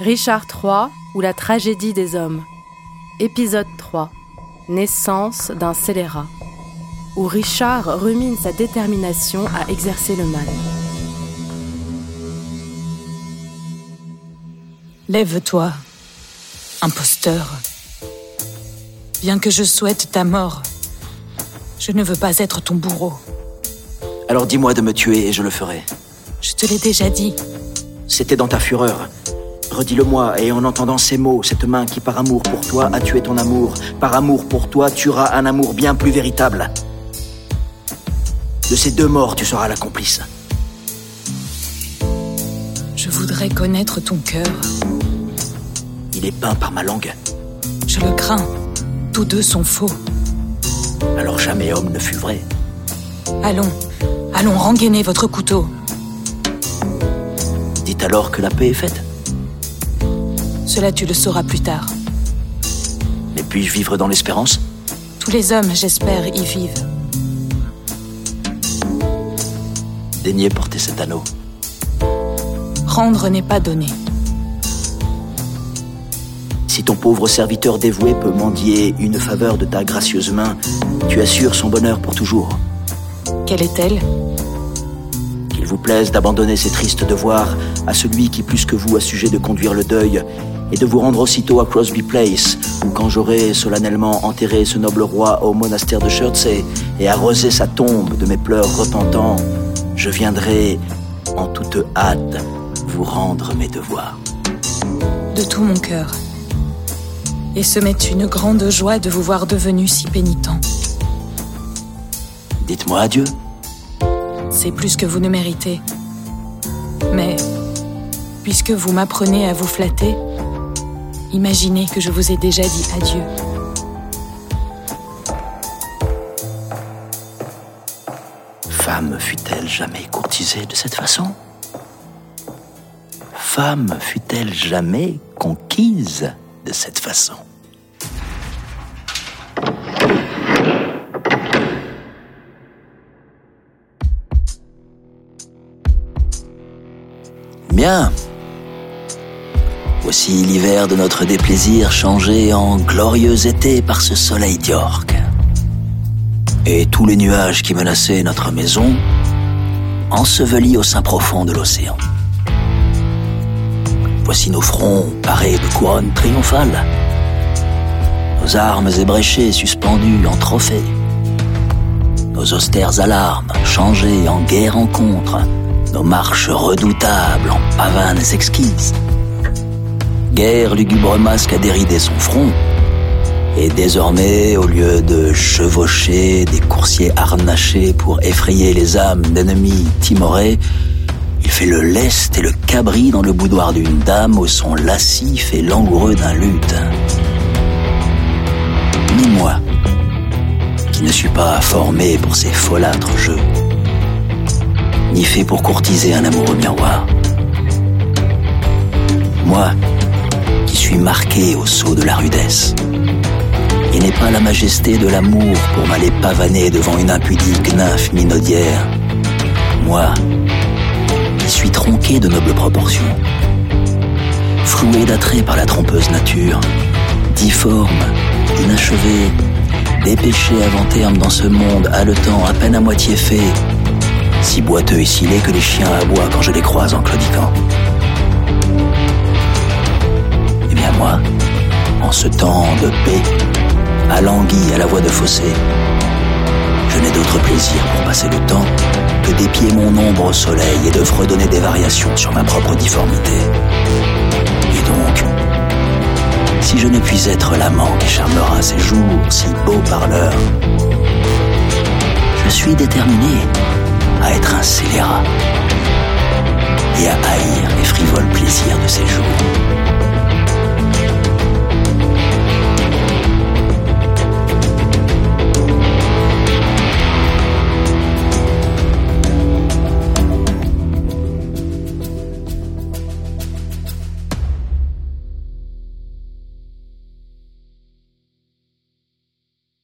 Richard III ou la tragédie des hommes. Épisode 3. Naissance d'un scélérat. Où Richard rumine sa détermination à exercer le mal. Lève-toi, imposteur. Bien que je souhaite ta mort, je ne veux pas être ton bourreau. Alors dis-moi de me tuer et je le ferai. Je te l'ai déjà dit. C'était dans ta fureur. Redis-le-moi, et en entendant ces mots, cette main qui par amour pour toi a tué ton amour, par amour pour toi tuera un amour bien plus véritable. De ces deux morts, tu seras la complice. Je voudrais connaître ton cœur. Il est peint par ma langue. Je le crains. Tous deux sont faux. Alors jamais homme ne fut vrai. Allons, allons rengainer votre couteau. Dites alors que la paix est faite. Cela tu le sauras plus tard. Mais puis-je vivre dans l'espérance? Tous les hommes, j'espère, y vivent. Daignez porter cet anneau. Rendre n'est pas donné. Si ton pauvre serviteur dévoué peut mendier une faveur de ta gracieuse main, tu assures son bonheur pour toujours. Quelle est-elle? Vous plaise d'abandonner ces tristes devoirs à celui qui plus que vous a sujet de conduire le deuil et de vous rendre aussitôt à Crosby Place, où quand j'aurai solennellement enterré ce noble roi au monastère de Chertsey et arrosé sa tombe de mes pleurs repentants, je viendrai en toute hâte vous rendre mes devoirs. De tout mon cœur. Et ce m'est une grande joie de vous voir devenu si pénitent. Dites-moi adieu. C'est plus que vous ne méritez. Mais, puisque vous m'apprenez à vous flatter, imaginez que je vous ai déjà dit adieu. Femme fut-elle jamais courtisée de cette façon? Femme fut-elle jamais conquise de cette façon? Bien. Voici l'hiver de notre déplaisir changé en glorieux été par ce soleil d'York. Et tous les nuages qui menaçaient notre maison ensevelis au sein profond de l'océan. Voici nos fronts parés de couronnes triomphales, nos armes ébréchées suspendues en trophées, nos austères alarmes changées en guerre rencontre, nos marches redoutables en pavanes exquises. Guerre lugubre masque a déridé son front, et désormais, au lieu de chevaucher des coursiers harnachés pour effrayer les âmes d'ennemis timorés, il fait le lest et le cabri dans le boudoir d'une dame au son lascif et langoureux d'un luth. Ni moi, qui ne suis pas formé pour ces folâtres jeux, ni fait pour courtiser un amoureux miroir. Moi, qui suis marqué au sceau de la rudesse, et n'ai pas la majesté de l'amour pour m'aller pavaner devant une impudique nymphe minaudière. Moi, qui suis tronqué de nobles proportions, floué d'attrait par la trompeuse nature, difforme, inachevé, dépêché avant terme dans ce monde haletant à peine à moitié fait, si boiteux et si laid que les chiens aboient quand je les croise en claudiquant. Eh bien moi, en ce temps de paix, alangui à la voix de fossé, je n'ai d'autre plaisir pour passer le temps que d'épier mon ombre au soleil et de fredonner des variations sur ma propre difformité. Et donc, si je ne puis être l'amant qui charmera ces jours si beaux parleurs, je suis déterminé à être un scélérat et à haïr les frivoles plaisirs de ces jours.